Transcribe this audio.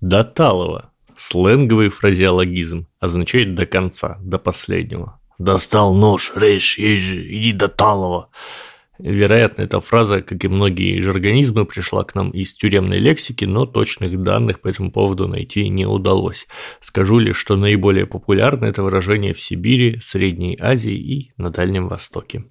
Доталово. Сленговый фразеологизм означает до конца, до последнего. Достал нож, режь, ежи, иди до талого. Вероятно, эта фраза, как и многие жаргонизмы, пришла к нам из тюремной лексики, но точных данных по этому поводу найти не удалось. Скажу лишь, что наиболее популярно это выражение в Сибири, Средней Азии и на Дальнем Востоке.